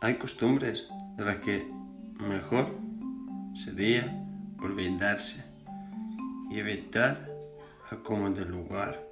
hay costumbres de las que mejor sería olvidarse y evitar a como del lugar.